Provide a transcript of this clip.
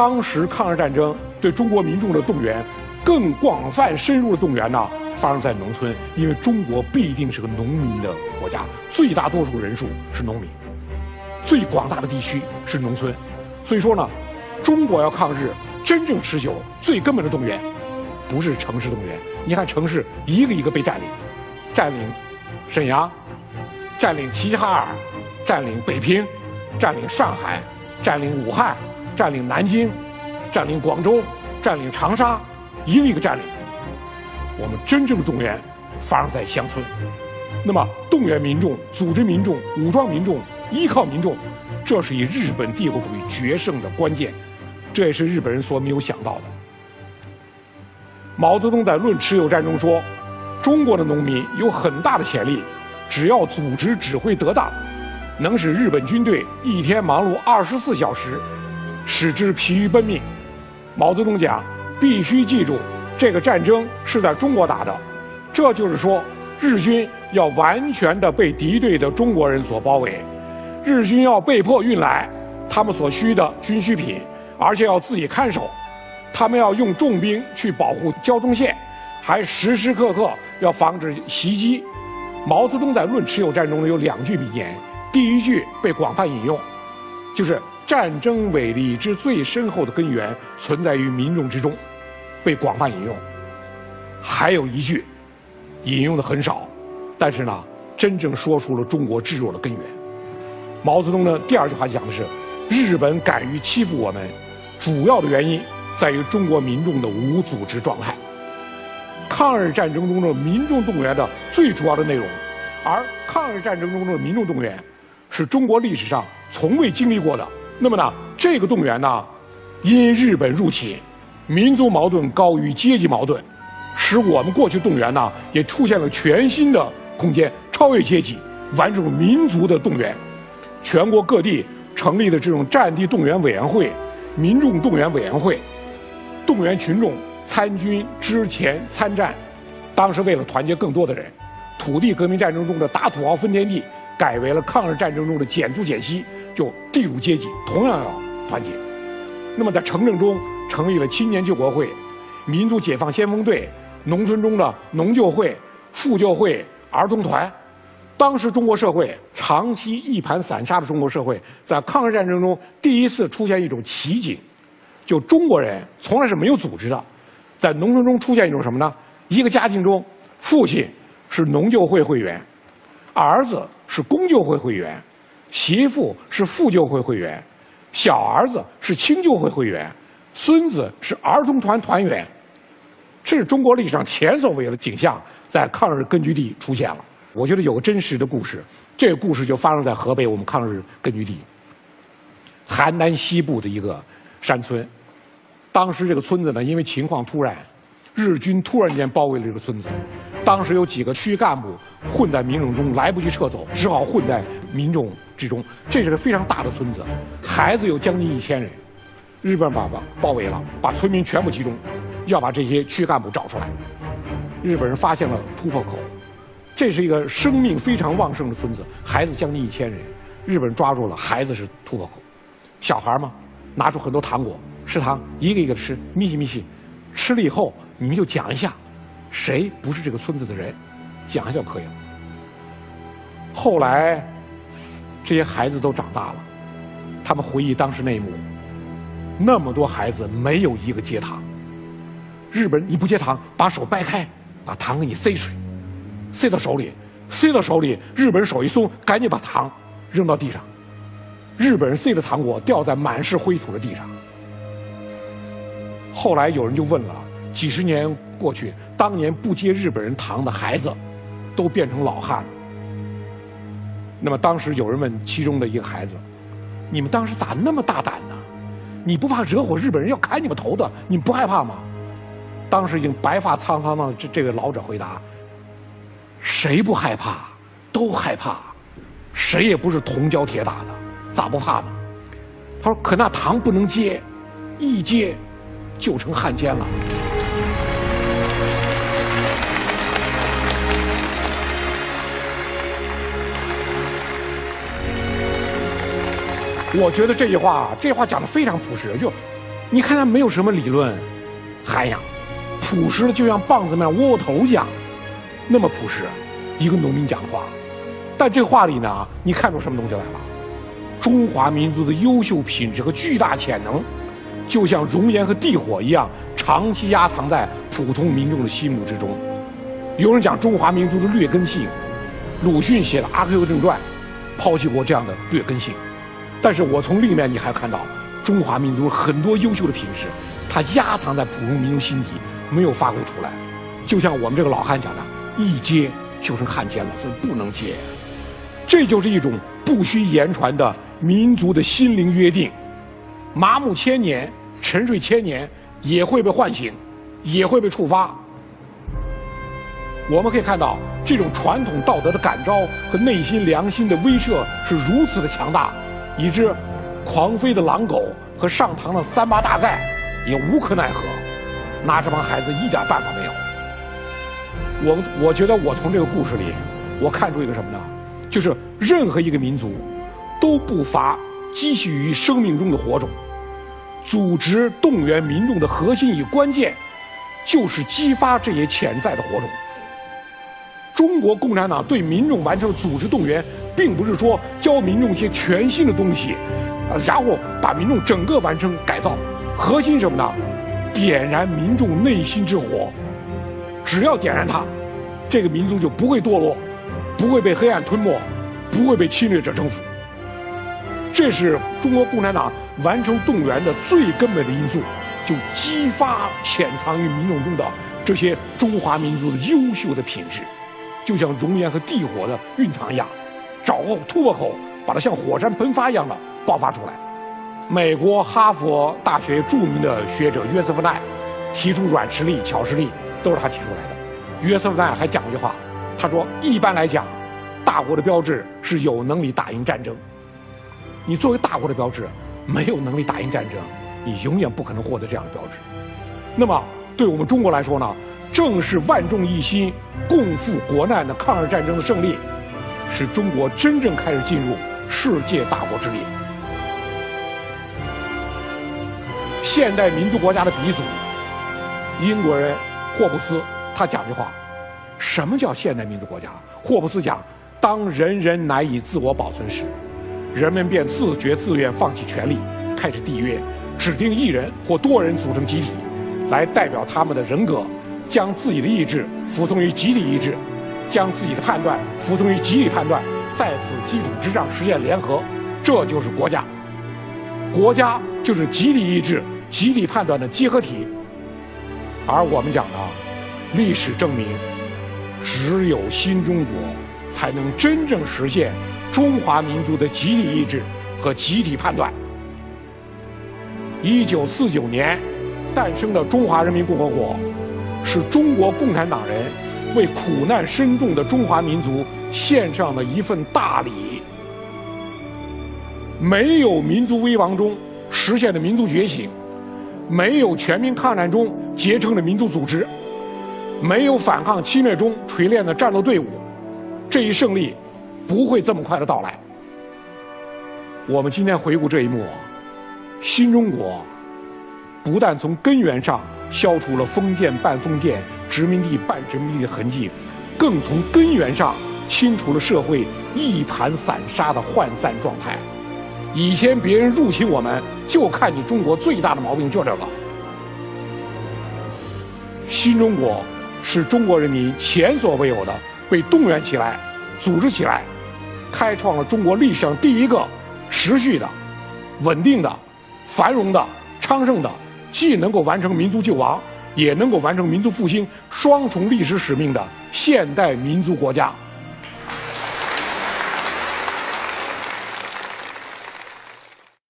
当时抗日战争对中国民众的动员，更广泛深入的动员呢，发生在农村，因为中国必定是个农民的国家，最大多数人数是农民，最广大的地区是农村，所以说呢，中国要抗日真正持久，最根本的动员，不是城市动员。你看城市一个一个被占领，占领沈阳，占领齐齐哈尔，占领北平，占领上海，占领武汉。占领南京，占领广州，占领长沙，一个一个占领。我们真正的动员发生在乡村。那么，动员民众、组织民众、武装民众、依靠民众，这是以日本帝国主义决胜的关键。这也是日本人所没有想到的。毛泽东在《论持久战》中说：“中国的农民有很大的潜力，只要组织指挥得当，能使日本军队一天忙碌二十四小时。”使之疲于奔命。毛泽东讲，必须记住，这个战争是在中国打的，这就是说，日军要完全的被敌对的中国人所包围，日军要被迫运来他们所需的军需品，而且要自己看守，他们要用重兵去保护交通线，还时时刻刻要防止袭击。毛泽东在《论持久战》中有两句名言，第一句被广泛引用，就是。战争伟力之最深厚的根源存在于民众之中，被广泛引用。还有一句，引用的很少，但是呢，真正说出了中国制弱的根源。毛泽东的第二句话讲的是，日本敢于欺负我们，主要的原因在于中国民众的无组织状态。抗日战争中的民众动员的最主要的内容，而抗日战争中的民众动员，是中国历史上从未经历过的。那么呢，这个动员呢，因日本入侵，民族矛盾高于阶级矛盾，使我们过去动员呢，也出现了全新的空间，超越阶级，完成民族的动员。全国各地成立的这种战地动员委员会、民众动员委员会，动员群众参军、支前、参战。当时为了团结更多的人，土地革命战争中的打土豪分田地，改为了抗日战争中的减租减息。就地主阶级同样要团结，那么在城镇中成立了青年救国会、民族解放先锋队、农村中的农救会、妇救会、儿童团。当时中国社会长期一盘散沙的中国社会，在抗日战争中第一次出现一种奇景，就中国人从来是没有组织的，在农村中出现一种什么呢？一个家庭中，父亲是农救会会员，儿子是公救会会员。媳妇是妇救会会员，小儿子是青救会会员，孙子是儿童团团员，这是中国历史上前所未有的景象，在抗日根据地出现了。我觉得有个真实的故事，这个故事就发生在河北我们抗日根据地邯郸西部的一个山村。当时这个村子呢，因为情况突然，日军突然间包围了这个村子。当时有几个区干部混在民众中，来不及撤走，只好混在民众之中。这是个非常大的村子，孩子有将近一千人。日本把把包围了，把村民全部集中，要把这些区干部找出来。日本人发现了突破口，这是一个生命非常旺盛的村子，孩子将近一千人。日本人抓住了孩子是突破口，小孩嘛，拿出很多糖果，食糖一个一个吃，咪西咪西，吃了以后你们就讲一下。谁不是这个村子的人，讲一下就可以了。后来，这些孩子都长大了，他们回忆当时那一幕，那么多孩子没有一个接糖。日本人你不接糖，把手掰开，把糖给你塞水，塞到手里，塞到手里，日本人手一松，赶紧把糖扔到地上。日本人塞的糖果掉在满是灰土的地上。后来有人就问了，几十年过去。当年不接日本人糖的孩子，都变成老汉了。那么当时有人问其中的一个孩子：“你们当时咋那么大胆呢？你不怕惹火日本人要砍你们头的？你们不害怕吗？”当时已经白发苍苍的这这个老者回答：“谁不害怕？都害怕。谁也不是铜胶铁打的，咋不怕呢？”他说：“可那糖不能接，一接就成汉奸了。”我觉得这句话，这话讲的非常朴实。就你看他没有什么理论涵养，朴实的就像棒子面窝窝头一样，那么朴实，一个农民讲的话。但这话里呢，你看出什么东西来了？中华民族的优秀品质和巨大潜能，就像熔岩和地火一样，长期压藏在普通民众的心目之中。有人讲中华民族的劣根性，鲁迅写的《阿 Q 正传》，抛弃过这样的劣根性。但是我从另一面，你还看到中华民族很多优秀的品质，它压藏在普通民众心底，没有发挥出来。就像我们这个老汉讲的：“一接就成汉奸了，所以不能接。”这就是一种不需言传的民族的心灵约定，麻木千年、沉睡千年，也会被唤醒，也会被触发。我们可以看到，这种传统道德的感召和内心良心的威慑是如此的强大，以致狂飞的狼狗和上膛的三八大盖也无可奈何，拿这帮孩子一点办法没有。我我觉得我从这个故事里，我看出一个什么呢？就是任何一个民族，都不乏积蓄于生命中的火种。组织动员民众的核心与关键，就是激发这些潜在的火种。中国共产党对民众完成组织动员，并不是说教民众一些全新的东西，啊，然后把民众整个完成改造。核心什么呢？点燃民众内心之火。只要点燃它，这个民族就不会堕落。不会被黑暗吞没，不会被侵略者征服。这是中国共产党完成动员的最根本的因素，就激发潜藏于民众中的这些中华民族的优秀的品质，就像熔岩和地火的蕴藏一样，找个突破口，把它像火山喷发一样的爆发出来。美国哈佛大学著名的学者约瑟夫奈提出软实力、巧实力，都是他提出来的。约瑟夫奈还讲过一句话。他说：“一般来讲，大国的标志是有能力打赢战争。你作为大国的标志，没有能力打赢战争，你永远不可能获得这样的标志。那么，对我们中国来说呢？正是万众一心、共赴国难的抗日战争的胜利，使中国真正开始进入世界大国之列。现代民族国家的鼻祖，英国人霍布斯，他讲句话。”什么叫现代民族国家？霍布斯讲，当人人难以自我保存时，人们便自觉自愿放弃权利，开始缔约，指定一人或多人组成集体，来代表他们的人格，将自己的意志服从于集体意志，将自己的判断服从于集体判断，在此基础之上实现联合，这就是国家。国家就是集体意志、集体判断的结合体。而我们讲的，历史证明。只有新中国，才能真正实现中华民族的集体意志和集体判断。一九四九年诞生的中华人民共和国，是中国共产党人为苦难深重的中华民族献上了一份大礼。没有民族危亡中实现的民族觉醒，没有全民抗战中结成的民族组织。没有反抗侵略中锤炼的战斗队伍，这一胜利不会这么快的到来。我们今天回顾这一幕，新中国不但从根源上消除了封建半封建、殖民地半殖民地的痕迹，更从根源上清除了社会一盘散沙的涣散状态。以前别人入侵我们，就看你中国最大的毛病就这个。新中国。是中国人民前所未有的被动员起来、组织起来，开创了中国历史上第一个持续的、稳定的、繁荣的、昌盛的，既能够完成民族救亡，也能够完成民族复兴双重历史使命的现代民族国家。